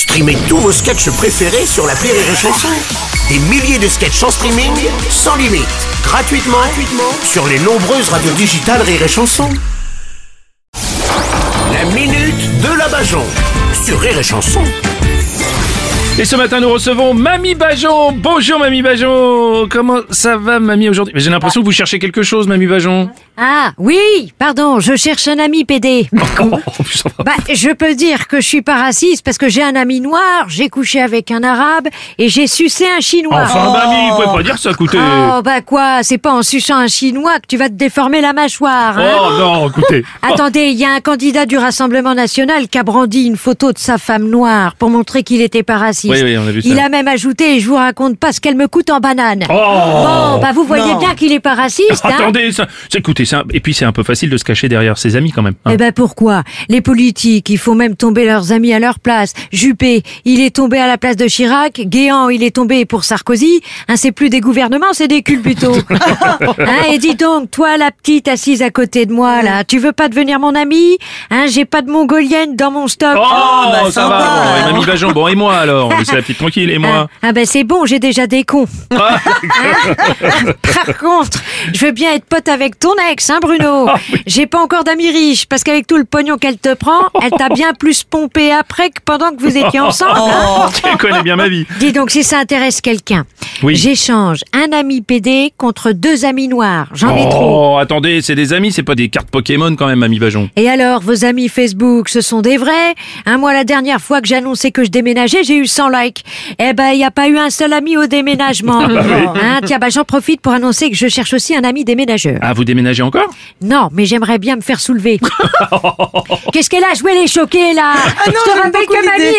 Streamez tous vos sketchs préférés sur la Rire et Chanson. Des milliers de sketchs en streaming, sans limite, gratuitement, gratuitement sur les nombreuses radios digitales Rire et Chanson. La minute de la Bajon sur Rire et Chanson. Et ce matin, nous recevons Mamie Bajon. Bonjour Mamie Bajon. Comment ça va Mamie aujourd'hui? J'ai l'impression que vous cherchez quelque chose Mamie Bajon. Ah, oui, pardon, je cherche un ami PD. Bah, je peux dire que je suis pas raciste parce que j'ai un ami noir, j'ai couché avec un arabe et j'ai sucé un chinois. Enfin Mamie, vous pouvez pas dire ça, écoutez. Oh, bah quoi, c'est pas en suçant un chinois que tu vas te déformer la mâchoire, hein Oh non, écoutez. Attendez, il y a un candidat du Rassemblement National qui a brandi une photo de sa femme noire pour montrer qu'il était pas raciste. Oui, oui, on a vu ça. Il a même ajouté, je vous raconte pas ce qu'elle me coûte en banane. Oh Bon, bah vous voyez bien qu'il est pas raciste, hein Attendez, ça, c'est- écoutez, et puis c'est un peu facile de se cacher derrière ses amis quand même. hein. Eh ben pourquoi? Les politiques, il faut même tomber leurs amis à leur place. Juppé, il est tombé à la place de Chirac. Guéant, il est tombé pour Sarkozy. Hein, c'est plus des gouvernements, c'est des culbutos. hein, et dis donc, toi, la petite assise à côté de moi, là, tu veux pas devenir mon amie? Hein, j'ai pas de mongolienne dans mon stock. Oh, ça va. Bon, et Mamie Bajon, bon et moi alors, laissez la petite tranquille et Ah, moi? ah ben c'est bon, j'ai déjà des cons. Ah, Par contre, je veux bien être pote avec ton ex, hein Bruno. Ah J'ai pas encore d'amis riches parce qu'avec tout le pognon qu'elle te prend, elle t'a bien plus pompé après que pendant que vous étiez ensemble. hein. tu connais bien ma vie. Dis donc si ça intéresse quelqu'un, Oui. j'échange un ami PD contre deux amis noirs. J'en ai trop. Oh, attendez, c'est des amis, c'est pas des cartes Pokémon quand même, Mamie Bajon. Et alors, vos amis Facebook, ce sont des vrais hein, Moi, la dernière fois que annoncé que je déménageais, j'ai eu 100 likes. Eh ben, il n'y a pas eu un seul ami au déménagement. Hein, tiens, bah, j'en profite pour annoncer que je cherche aussi un ami déménageur. Ah, vous déménagez encore? Non, mais j'aimerais bien me faire soulever. Qu'est-ce qu'elle a joué les choqués, là? Je te rappelle que mamie,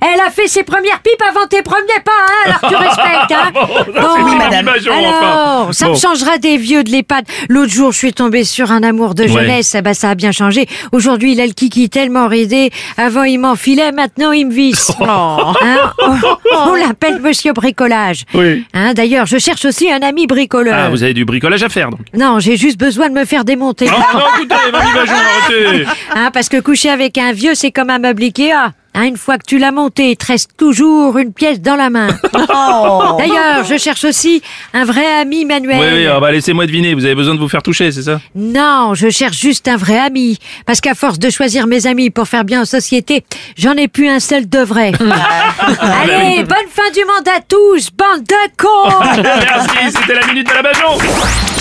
elle, elle a fait ses premières pipes avant tes premiers pas, hein Alors tu respectes, hein c'est Bon, dit, Mamie Bajon, alors, enfin. ça Bon. me changera des vieux de l'EHPAD. L'autre jour, je suis tombée sur un amour de jeunesse. Eh ben, ça a bien changé. Aujourd'hui, il a le kiki tellement ridé. Avant, il m'enfilait, maintenant, il me visse. Hein on on l'appelle Monsieur Bricolage. Oui. Hein, D'ailleurs, je cherche aussi un ami bricoleur. Ah, vous avez du bricolage à faire donc. Non, j'ai juste besoin de me faire démonter. Oh non, écoutez, Mamie Bajon, arrêtez. Hein, parce que coucher avec un vieux, c'est comme un meuble Ikea. Hein, une fois que tu l'as monté, il te reste toujours une pièce dans la main. D'ailleurs, je cherche aussi un vrai ami Manuel. Oui, oui, ah bah laissez-moi deviner, vous avez besoin de vous faire toucher, c'est ça? Non, je cherche juste un vrai ami. Parce qu'à force de choisir mes amis pour faire bien en société, j'en ai plus un seul de vrai. Allez, bonne fin du monde à tous, bande de cons Merci, c'était la minute de la Bajon